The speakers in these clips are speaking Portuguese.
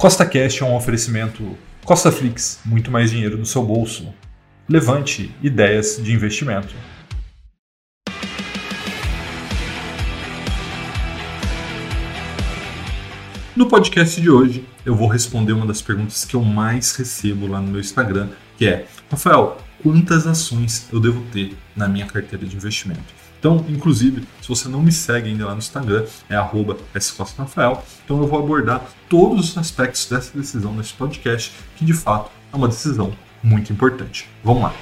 Costa Cash é um oferecimento Costa Flix, muito mais dinheiro no seu bolso. Levante ideias de investimento. No podcast de hoje, eu vou responder uma das perguntas que eu mais recebo lá no meu Instagram, que é: Rafael, quantas ações eu devo ter na minha carteira de investimento? Então, inclusive, se você não me segue ainda lá no Instagram, é @scostafael. Então eu vos abordar todos os aspectos dessa decisão nesse podcast, que de fato é uma decisão muito importante. Vamos lá.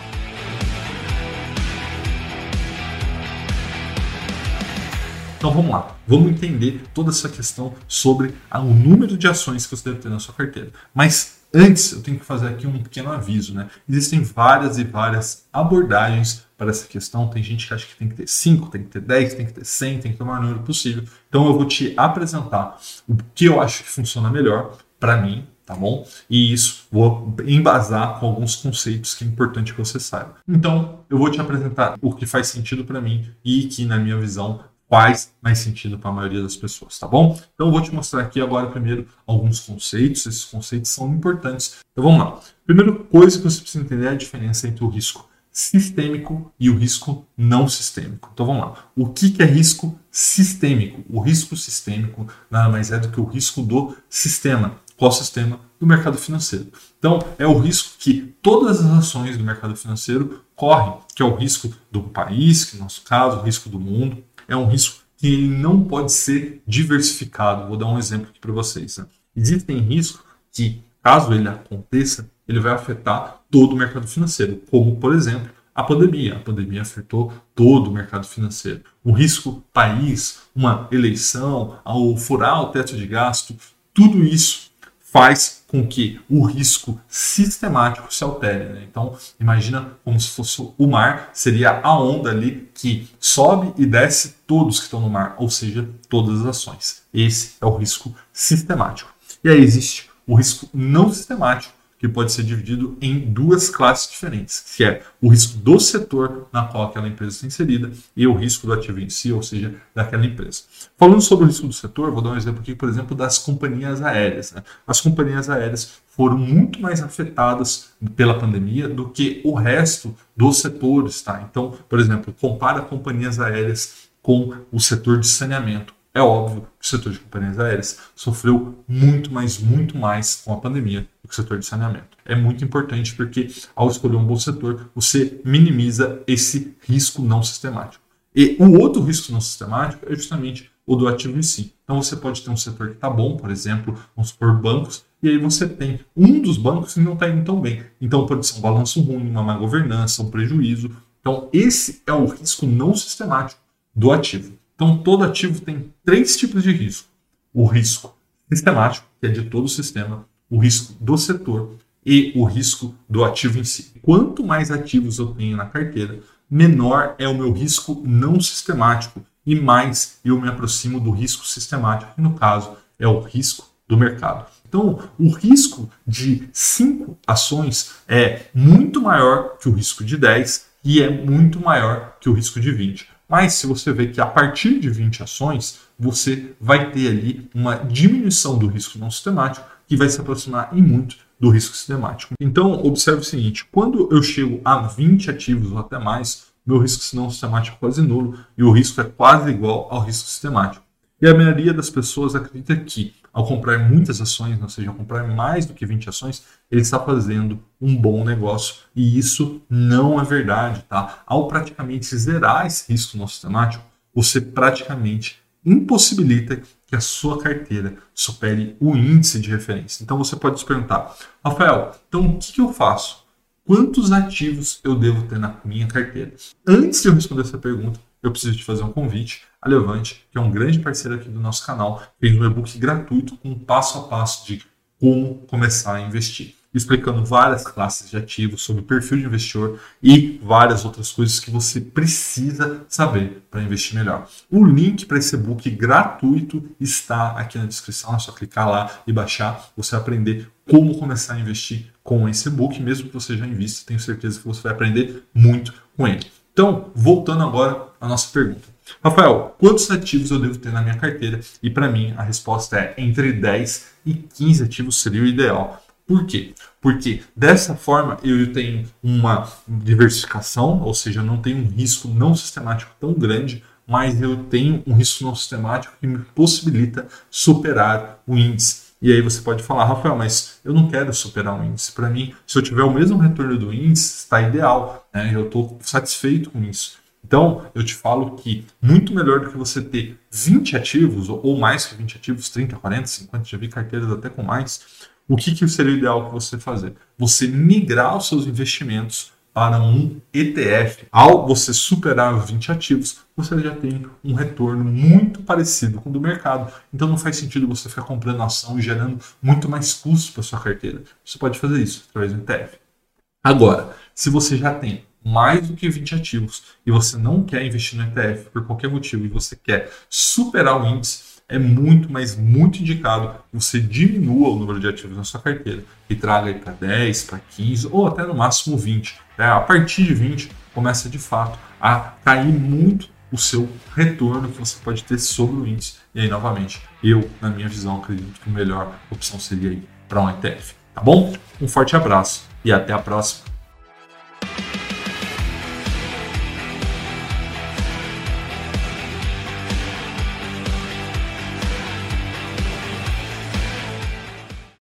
Então vamos lá, vamos entender toda essa questão sobre o número de ações que você deve ter na sua carteira. Mas Antes, eu tenho que fazer aqui um pequeno aviso, né? Existem várias e várias abordagens para essa questão. Tem gente que acha que tem que ter 5, tem que ter 10, tem que ter 100, tem que ter o maior número possível. Então eu vou te apresentar o que eu acho que funciona melhor para mim, tá bom? E isso vou embasar com alguns conceitos que é importante que você saiba. Então, eu vou te apresentar o que faz sentido para mim e que, na minha visão, faz mais sentido para a maioria das pessoas, tá bom? Então eu vou te mostrar aqui agora primeiro alguns conceitos, esses conceitos são importantes. Então vamos lá. Primeira coisa que você precisa entender é a diferença entre o risco sistêmico e o risco não sistêmico. Então vamos lá. O que, que é risco sistêmico? O risco sistêmico nada mais é do que o risco do sistema. Qual sistema? Do mercado financeiro. Então, é o risco que todas as ações do mercado financeiro correm, que é o risco do país, que no nosso caso, o risco do mundo, é um risco que não pode ser diversificado. Vou dar um exemplo aqui para vocês. Né? Existem riscos que, caso ele aconteça, ele vai afetar todo o mercado financeiro, como, por exemplo, a pandemia. A pandemia afetou todo o mercado financeiro. O risco país, uma eleição, ao furar o teto de gasto, tudo isso faz com que o risco sistemático se altere. Né? Então, imagina como se fosse o mar, seria a onda ali que sobe e desce todos que estão no mar, ou seja, todas as ações. Esse é o risco sistemático. E aí existe o risco não sistemático, que pode ser dividido em duas classes diferentes, que é o risco do setor na qual aquela empresa está inserida e o risco do ativo em si, ou seja, daquela empresa. Falando sobre o risco do setor, vou dar um exemplo aqui, por exemplo, das companhias aéreas. Né? As companhias aéreas foram muito mais afetadas pela pandemia do que o resto dos setores. Tá? Então, por exemplo, compara companhias aéreas com o setor de saneamento. É óbvio que o setor de companhias aéreas sofreu muito, mais, muito mais com a pandemia o setor de saneamento. É muito importante porque, ao escolher um bom setor, você minimiza esse risco não sistemático. E o outro risco não sistemático é justamente o do ativo em si. Então você pode ter um setor que está bom, por exemplo, vamos supor bancos, e aí você tem um dos bancos que não está indo tão bem. Então pode ser um balanço ruim, uma má governança, um prejuízo. Então esse é o risco não sistemático do ativo. Então, todo ativo tem três tipos de risco: o risco sistemático, que é de todo o sistema, o risco do setor e o risco do ativo em si. Quanto mais ativos eu tenho na carteira, menor é o meu risco não sistemático e mais eu me aproximo do risco sistemático, que no caso é o risco do mercado. Então, o risco de 5 ações é muito maior que o risco de 10 e é muito maior que o risco de 20. Mas se você vê que a partir de 20 ações, você vai ter ali uma diminuição do risco não sistemático que vai se aproximar em muito do risco sistemático. Então, observe o seguinte: quando eu chego a 20 ativos ou até mais, meu risco não sistemático é quase nulo e o risco é quase igual ao risco sistemático. E a maioria das pessoas acredita que, ao comprar muitas ações, ou seja, ao comprar mais do que 20 ações, ele está fazendo um bom negócio. E isso não é verdade, tá? Ao praticamente zerar esse risco no sistemático, você praticamente impossibilita que a sua carteira supere o índice de referência. Então você pode se perguntar, Rafael, então o que, eu faço? Quantos ativos eu devo ter na minha carteira? Antes de eu responder essa pergunta, eu preciso te fazer um convite. A Levante, que é um grande parceiro aqui do nosso canal, fez um e-book gratuito com passo a passo de como começar a investir, explicando várias classes de ativos sobre o perfil de investidor e várias outras coisas que você precisa saber para investir melhor. O link para esse e-book gratuito está aqui na descrição, é só clicar lá e baixar, você vai aprender como começar a investir com esse e-book, mesmo que você já invista, tenho certeza que você vai aprender muito com ele. Então, voltando agora à nossa pergunta. Rafael, quantos ativos eu devo ter na minha carteira? E para mim a resposta é entre 10 e 15 ativos seria o ideal. Por quê? Porque dessa forma eu tenho uma diversificação, ou seja, não tenho um risco não sistemático tão grande, mas eu tenho um risco não sistemático que me possibilita superar o índice. E aí você pode falar, Rafael, mas eu não quero superar o índice. Para mim, se eu tiver o mesmo retorno do índice, está ideal. Né? Eu estou satisfeito com isso. Então, eu te falo que muito melhor do que você ter 20 ativos, ou mais que 20 ativos, 30, 40, 50, já vi carteiras até com mais, o que, que seria o ideal que você fazer? Você migrar os seus investimentos para um ETF. Ao você superar os 20 ativos, você já tem um retorno muito parecido com o do mercado. Então não faz sentido você ficar comprando ação e gerando muito mais custos para sua carteira. Você pode fazer isso através do ETF. Agora, se você já tem mais do que 20 ativos e você não quer investir no ETF por qualquer motivo e você quer superar o índice, é muito, mas muito indicado que você diminua o número de ativos na sua carteira e traga para 10, para 15 ou até no máximo 20. É, a partir de 20 começa de fato a cair muito o seu retorno que você pode ter sobre o índice. E aí, novamente, eu, na minha visão, acredito que a melhor opção seria ir para um ETF. Tá bom? Um forte abraço e até a próxima.